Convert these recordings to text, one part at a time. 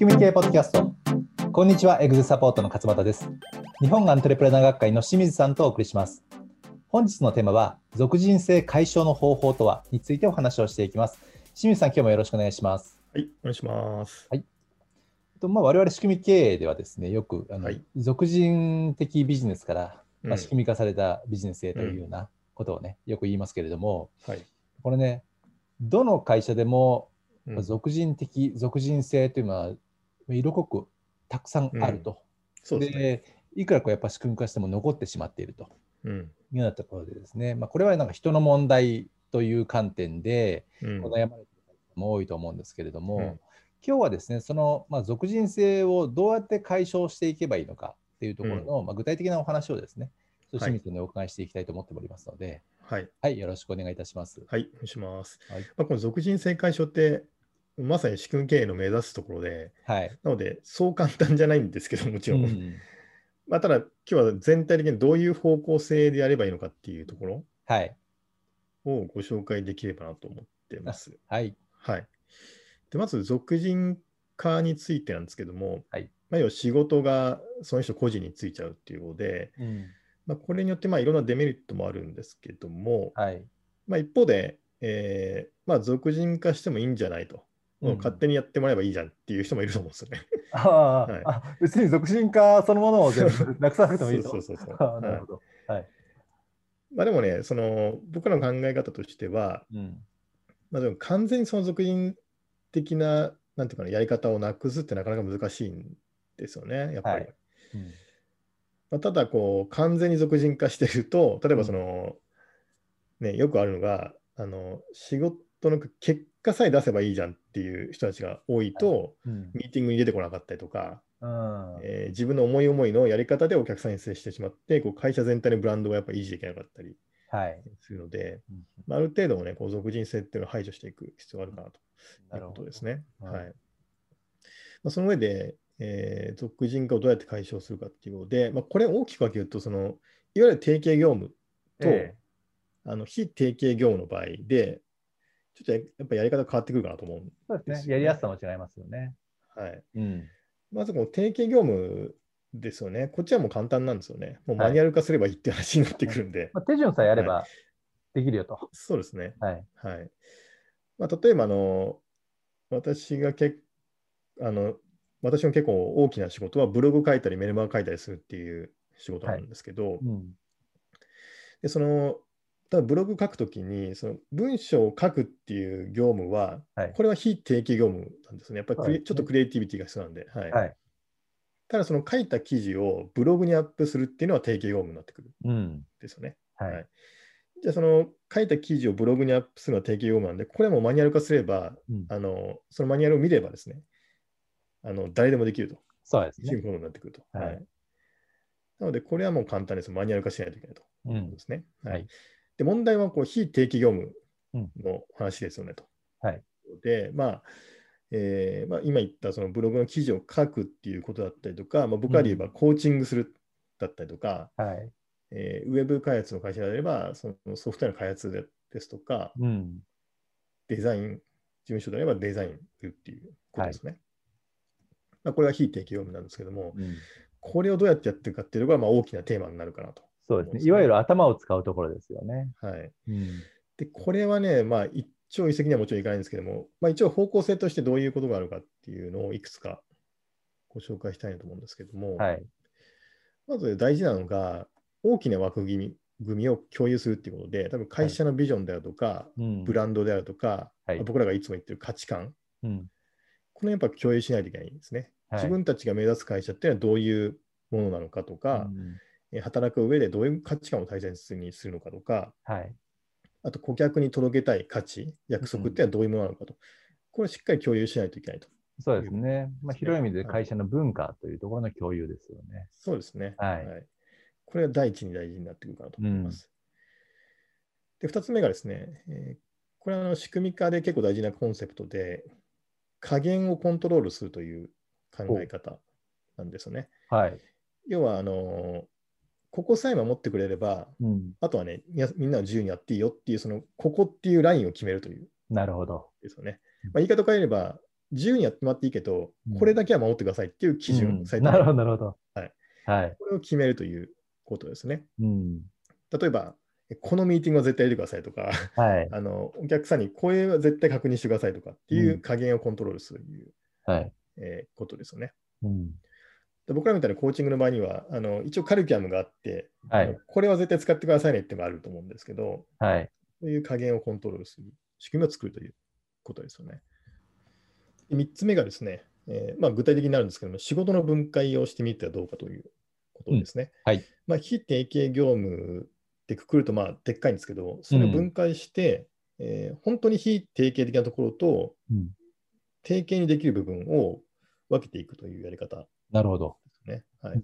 組み系ポッドキャスト。こんにちはエグゼサポートの勝俣です。日本アントレプレナー学会の清水さんとお送りします。本日のテーマは俗人性解消の方法とはについてお話をしていきます。清水さん今日もよろしくお願いします。はいお願いします。はい。とまあ、我々仕組み経営ではですねよくあの、はい、俗人的ビジネスから、まあ、仕組み化されたビジネスへというようなことをね、よく言いますけれども、はい、これねどの会社でもうん、俗人的、俗人性というのは色濃くたくさんあると。うん、で、ね、いくらこうやっぱ仕組み化しても残ってしまっていると。いうようなところでですね、まあ、これはなんか人の問題という観点で悩まれている方も多いと思うんですけれども、うん、今日はですねその、まあ、俗人性をどうやって解消していけばいいのかっていうところの、まあ、具体的なお話をですね清水にお伺いしていきたいと思っておりますので、はい、はい、よろしくお願いいたします。はい、お願いします。はい、まあ、この俗人性解消ってまさに仕組み経営の目指すところで、はい、なので、そう簡単じゃないんですけど、もちろん。うん、まあ、ただ、今日は全体的にどういう方向性でやればいいのかっていうところをご紹介できればなと思ってます。はい。はい、でまず、俗人化についてなんですけども、はい、まあ、要は仕事がその人個人についちゃうっていうので、うん、まあ、これによってまあいろんなデメリットもあるんですけども、はい、まあ、一方で、えーまあ、俗人化してもいいんじゃないと。もう勝手にやってもらえばいいじゃんっていう人もいると思うんですよね。あ、はい、あ別に俗人化そのものを全部なくさなくてもいいと。そうそうそうそう。なるほど。はい。まあでもね、その僕らの考え方としては、うん、まあでも完全にその俗人的な、なんていうかな、やり方をなくすってなかなか難しいんですよね、やっぱり。はいうんまあ、ただ、こう、完全に俗人化してると、例えばその、うん、ね、よくあるのが、あの仕事の結果さえ出せばいいじゃんっていう人たちが多いと、うん、ミーティングに出てこなかったりとか、えー、自分の思い思いのやり方でお客さんに接してしまってこう会社全体のブランドがやっぱ維持できなかったりするので、はいまあ、ある程度の、ね、こう属人性っていうのを排除していく必要があるかなということですね。はい、まあ、その上で、えー、属人化をどうやって解消するかっていうことで、まあ、これ大きく分けるとそのいわゆる定型業務と、えー、あの非定型業務の場合でちょっとやっぱやり方変わってくるかなと思うんです、ね、そうですね。やりやすさも違いますよね。はい。うん、まずこの定型業務ですよね。こっちはもう簡単なんですよね。もうマニュアル化すればいいって話になってくるんで。はい、まあ、手順さえやればできるよと。はい、そうですね。はい。はい。まあ、例えばあの、私がけあの私の結構大きな仕事はブログ書いたりメルマガ書いたりするっていう仕事なんですけど、はいうん、でそのただブログ書くときにその文章を書くっていう業務は、はい、これは非定期業務なんですね。やっぱり、ね、ちょっとクリエイティビティが必要なんで。はい、はい、ただその書いた記事をブログにアップするっていうのは定期業務になってくるんですよね。うん、はい、じゃあその書いた記事をブログにアップするのは定期業務なんで、これはもうマニュアル化すれば、うん、あのそのマニュアルを見ればですね、あの誰でもできると。そうですね。いうものになってくると。はい、はい、なので、これはもう簡単です。マニュアル化しないといけないと。うん、ですね。はい。で、問題はこう非定期業務の話ですよねと。はい、で、まあ、えーまあ、今言ったそのブログの記事を書くっていうことだったりとか、まあ、僕らで言えばコーチングするだったりとか、うん、はい。えー、ウェブ開発の会社であればそのソフトウェアの開発ですとか、うん、デザイン、事務所であればデザインっていうことですね。はい、まあ、これは非定期業務なんですけども、うん、これをどうやってやっていくかっていうのがまあ大きなテーマになるかなとそうですね。いわゆる頭を使うところですよね。はい。うん、で、これはね、まあ、一朝一夕にはもちろんいかないんですけども、まあ、一応方向性としてどういうことがあるかっていうのをいくつかご紹介したいと思うんですけども、はい、まず大事なのが、大きな枠組み組を共有するっていうことで、多分会社のビジョンであるとか、はい。ブランドであるとか、はい、僕らがいつも言ってる価値観、うん、このやっぱ共有しないといけないんですね。自分たちが目指す会社っていうのはどういうものなのかとか、うん働く上でどういう価値観を大切にするのかとか、はい、あと顧客に届けたい価値、約束っていうのはどういうものなのかと、うん、これをしっかり共有しないといけないと。そうですね。まあ、広い意味で会社の文化というところの共有ですよね。そうですね。はい、はい。これが第一に大事になってくるかなと思います。うん、で、2つ目がですね、えー、これはあの仕組み化で結構大事なコンセプトで、加減をコントロールするという考え方なんですよね。はい。要は、あのここさえ守ってくれれば、うん、あとはねみんな自由にやっていいよっていう、そのここっていうラインを決めるという。なるほど。ですよね。まあ、言い方を変えれば、自由にやってもらっていいけど、うん、これだけは守ってくださいっていう基準、うん、なるほど、なるほど。はい。はい。これを決めるということですね。うん、例えば、このミーティングは絶対入れてくださいとか、はい、あのお客さんに声は絶対確認してくださいとかっていう加減をコントロールするという、はいえー、ことですよね。うん僕らみたいなコーチングの場合には、あの一応カリキュラムがあって、はい、これは絶対使ってくださいねっていうのがあると思うんですけど、はい、そういう加減をコントロールする仕組みを作るということですよね。3つ目がですね、えーまあ、具体的になるんですけども、仕事の分解をしてみてはどうかということですね。うん、はいまあ、非定型業務ってくくると、まあ、でっかいんですけど、それを分解して、うん、えー、本当に非定型的なところと、うん、定型にできる部分を分けていくというやり方なるほど。ね。はい、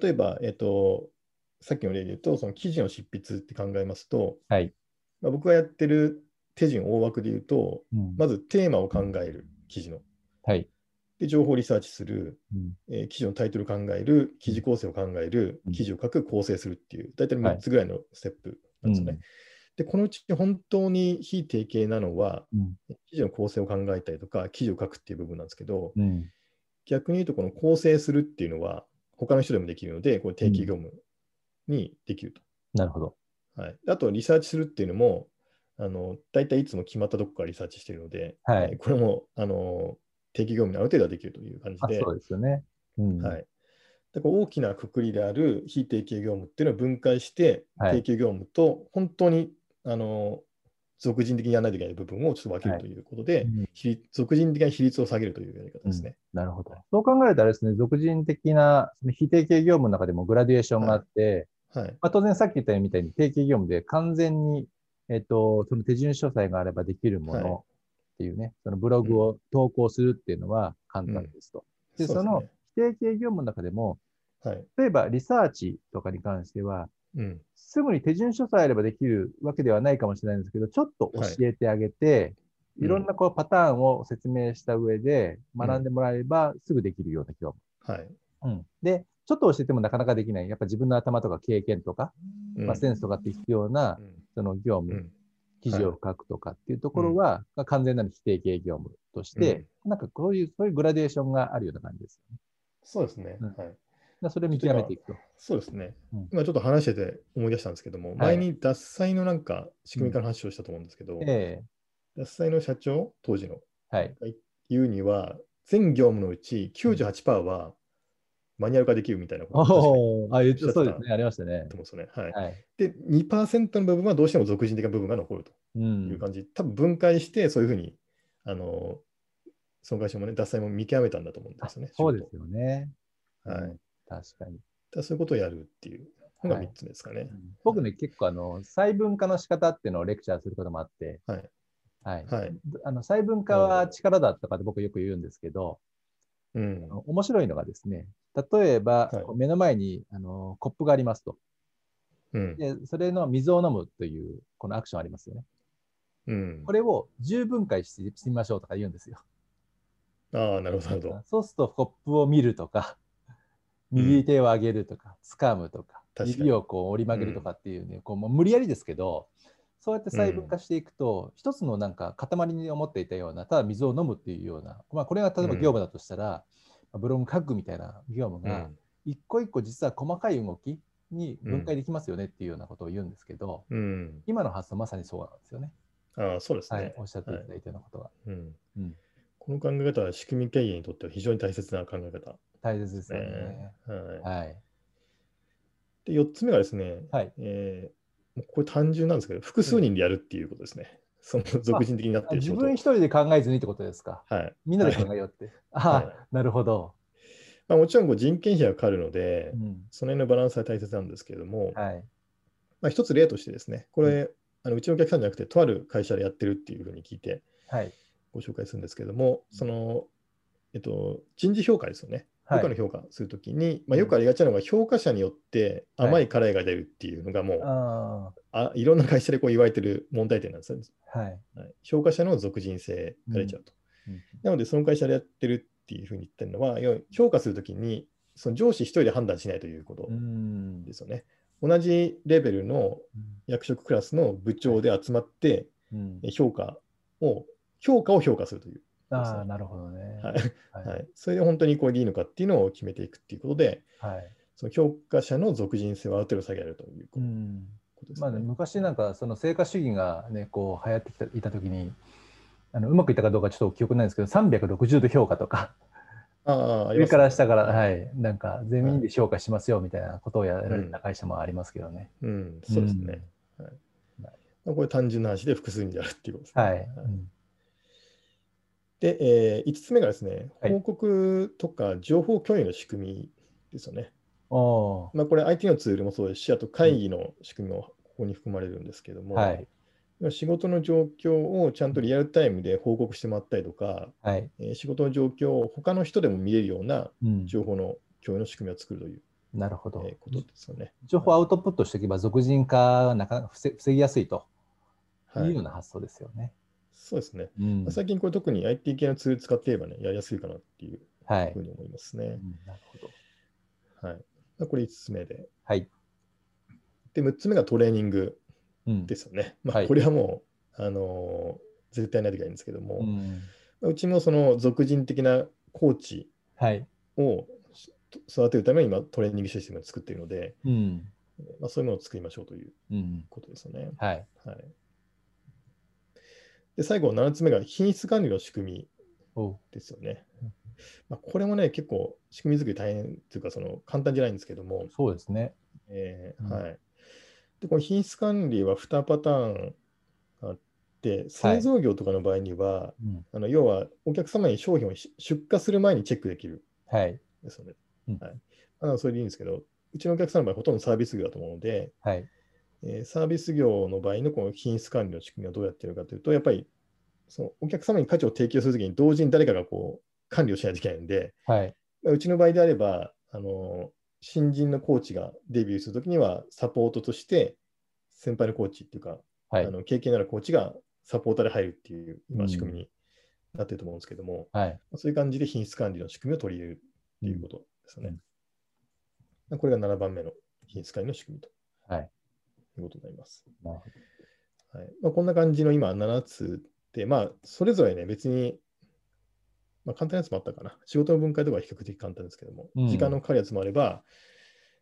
例えば、えっ、ー、と、さっきの例で言うと、その記事の執筆って考えますと、はい。まあ、僕がやってる手順大枠で言うと、うん、まずテーマを考える、記事の。はい、で情報リサーチする、うん、えー、記事のタイトル考える、記事構成を考える、記事を書く、構成するっていう、大体3つぐらいのステップなんですよね。はいで、このうち本当に非定型なのは、うん、記事の構成を考えたりとか、記事を書くっていう部分なんですけど、うん、逆に言うと、この構成するっていうのは、他の人でもできるので、これ定期業務にできると。なるほど。はい、あと、リサーチするっていうのも、あの大体いつも決まったとこからリサーチしているので、はい、これもあの定期業務にある程度はできるという感じで。そうですよね。うん、はい、だから大きなくくりである非定期業務っていうのを分解して、はい、定期業務と本当にあの俗人的にやらないといけない部分をちょっと分けるということで、はいうん、俗人的な比率を下げるというやり方ですね。うん、なるほど。そう考えたらですね、俗人的なその非定型業務の中でもグラデーションがあって、はい。はい、まあ、当然さっき言ったみたいに定型業務で完全に、えっと、その手順書載があればできるものっていうね、そのブログを投稿するっていうのは簡単ですと。うん、で、その非定型業務の中でも、例えばリサーチとかに関しては、うん、すぐに手順書さえあればできるわけではないかもしれないんですけど、ちょっと教えてあげて、はい、いろんなこうパターンを説明した上で学んでもらえばすぐできるような業務。はい。うん、で、ちょっと教えてもなかなかできない、やっぱ自分の頭とか経験とか、うん、まあ、センスとかって必要な、その業務、記事を書くとかっていうところは、はい、完全なる否定形業務として、なんかこういう、そういうグラデーションがあるような感じですよね。そうですね。はいそれを見極めていくと。そうですね、うん、今ちょっと話してて思い出したんですけども、はい、前に脱菜のなんか仕組みから話をしたと思うんですけど、うんえー、脱菜の社長、当時の、はい、言うには、全業務のうち98%はマニュアル化できるみたいなことを、あ、言ってそうですね、ありましたね。と思うんですね。はい。はい、で、2%の部分はどうしても俗人的な部分が残るという感じ、うん、多分分解して、そういうふうに、あの、その会社もね、脱菜も見極めたんだと思うんですよね。そうですよね。はい。確かに。だそういうことをやるっていうのが3つですかね。はい僕ね、結構あの細分化の仕方っていうのをレクチャーすることもあって、はい。はい。はい、あの細分化は力だとかって僕よく言うんですけど、うん、面白いのがですね、例えば、はい、目の前にあのコップがありますと、うん、で。それの水を飲むというこのアクションありますよね。うん、これを10分解してみましょうとか言うんですよ。ああ、なるほど。そうするとコップを見るとか、右手を上げるとか、掴むとか、指をこう折り曲げるとかっていうね、こうもう無理やりですけど、そうやって細分化していくと、一つのなんか塊に思っていたような、ただ水を飲むっていうような、まあ、これが例えば業務だとしたら、ブログ書くみたいな業務が、一個一個実は細かい動きに分解できますよねっていうようなことを言うんですけど、今の発想まさにそうなんですよね。あそうですね、はい、おっしゃっていただいたようなことが。うん。この考え方は仕組み経営にとっては非常に大切な考え方大切ですね。はい。で、4つ目がですね、はいえー、これ単純なんですけど、複数人でやるっていうことですね。その俗人的になってる自分一人で考えずにってことですか？はい。みんなで考えようって。ああ、はい、なるほど。まあ、もちろんこう人件費がかかるので、うん、その辺のバランスは大切なんですけれども、はいまあ、一つ例としてですね、これ、うん、あのうちのお客さんじゃなくて、とある会社でやってるっていうふうに聞いて、はい、ご紹介するんですけれども、その、えっと、人事評価ですよね。評価の評価するときに、はい、まあ、よくありがちなのが評価者によって甘い辛いが出るっていうのがもう、はい、あいろんな会社でこう言われてる問題点なんですよ、はい。はい、評価者の属人性が出ちゃうと、うん。うん、なのでその会社でやってるっていうふうに言ってるのは評価するときにその上司一人で判断しないということですよね、うん、同じレベルの役職クラスの部長で集まって評価を評価を評価するというああ、なるほどね。はい。はい、それで本当にこれでいいのかっていうのを決めていくっていうことで、はい、その評価者の属人性はある程度下げられるということ。ですね。まあ、ね、昔なんかその成果主義がね、こう流行ってきたいたときに、あのうまくいったかどうかちょっと記憶ないんですけど、360度評価とか、あ上から下から、はい、なんか全員で評価しますよみたいなことをやられた会社もありますけどね。うん、うん、そうですね。うん、はい、これ単純な話で複数にやるっていうことですね。はい、はいで、えー、5つ目がですね、報告とか情報共有の仕組みですよね。はい、まあ、これ IT のツールもそうですし、あと会議の仕組みもここに含まれるんですけども、はい、仕事の状況をちゃんとリアルタイムで報告してもらったりとか、はい、えー、仕事の状況を他の人でも見れるような情報の共有の仕組みを作るという、うん、なるほど、えー、ことですよね。情報アウトプットしておけば、俗人化なかなか防ぎやすいというような発想ですよね。そうですね。うん、最近これ特に IT 系のツール使っていればね、やりやすいかなっていうふうに思いますね。はいうん、なるほど。はい。これ5つ目で。はい。で、6つ目がトレーニングですよね。うん、まあ、これはもう、はい、あのー、絶対ないといけないんですけども、うん、ちもその俗人的なコーチを育てるために今トレーニングシステムを作っているので、うん、まあ、そういうものを作りましょうということですよね。はい、はいで、最後、7つ目が品質管理の仕組みですよね。まあ、これもね、結構仕組み作り大変というか、その簡単じゃないんですけども。そうですね。えー、はい。で、この品質管理は2パターンあって、製造業とかの場合には、はい、あの要はお客様に商品を出荷する前にチェックできる。はい。ですよね。はい。あのそれでいいんですけど、うちのお客様の場合、ほとんどサービス業だと思うので、はい。えー、サービス業の場合のこの品質管理の仕組みはどうやってるかというと、やっぱりそのお客様に価値を提供するときに同時に誰かがこう管理をしないといけないんで、はい、うちの場合であれば、あの新人のコーチがデビューするときにはサポートとして先輩のコーチっていうか、はい、あの経験のあるコーチがサポーターで入るっていう今仕組みになってると思うんですけども、うんはい、そういう感じで品質管理の仕組みを取り入れるっていうことですよね。うん、これが7番目の品質管理の仕組みと、はい、いうことになります。はいまあ、こんな感じの今7つで、まあ、それぞれね、別に、まあ、簡単なやつもあったかな。仕事の分解とかは比較的簡単ですけども、うん、時間のかかるやつもあれば、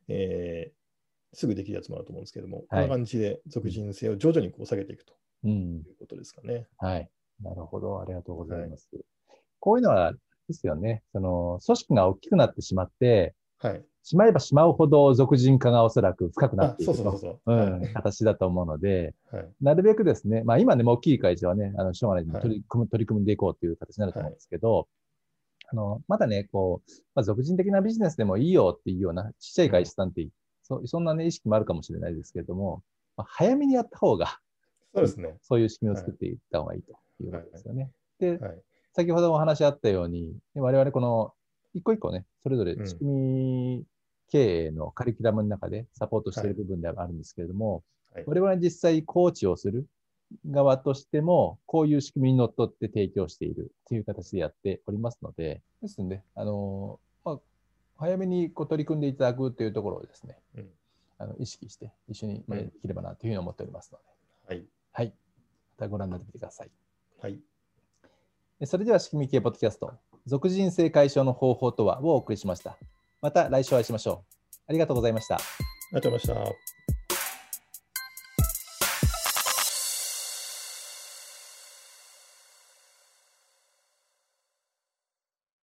えー、すぐできるやつもあると思うんですけども、はい、こんな感じで属人性を徐々にこう下げていくということですかね。うん、はい。なるほど。ありがとうございます。はい、こういうのはですよね。その組織が大きくなってしまって、はい、しまえばしまうほど俗人化がおそらく深くなっていくと。形だと思うので、はい、なるべくですね、まあ今でも大きい会社はね、あの、しょうがない。取り組む、取り組んでいこうという形になると思うんですけど、はい、あの、まだね、こう、まあ、俗人的なビジネスでもいいよっていうようなちっちゃい会社さんって、そそんなね、意識もあるかもしれないですけれども、まあ、早めにやった方が、そうですね。そういう仕組みを作っていった方がいいということですよね。で、先ほどお話あったように、我々この一個一個ね、それぞれ仕組み経営のカリキュラムの中でサポートしている部分ではあるんですけれども、はい、我々実際コーチをする側としても、こういう仕組みにのっとって提供しているという形でやっておりますので、ですので、あのまあ、早めにこう取り組んでいただくというところをですね、うん、あの意識して一緒にできればなというふうに思っておりますので、はい。はい。またご覧になってみてください。はい。それでは仕組み系ポッドキャスト、俗人性解消の方法とはをお送りしました。また来週お会いしましょう。ありがとうございました。ありがとうございました。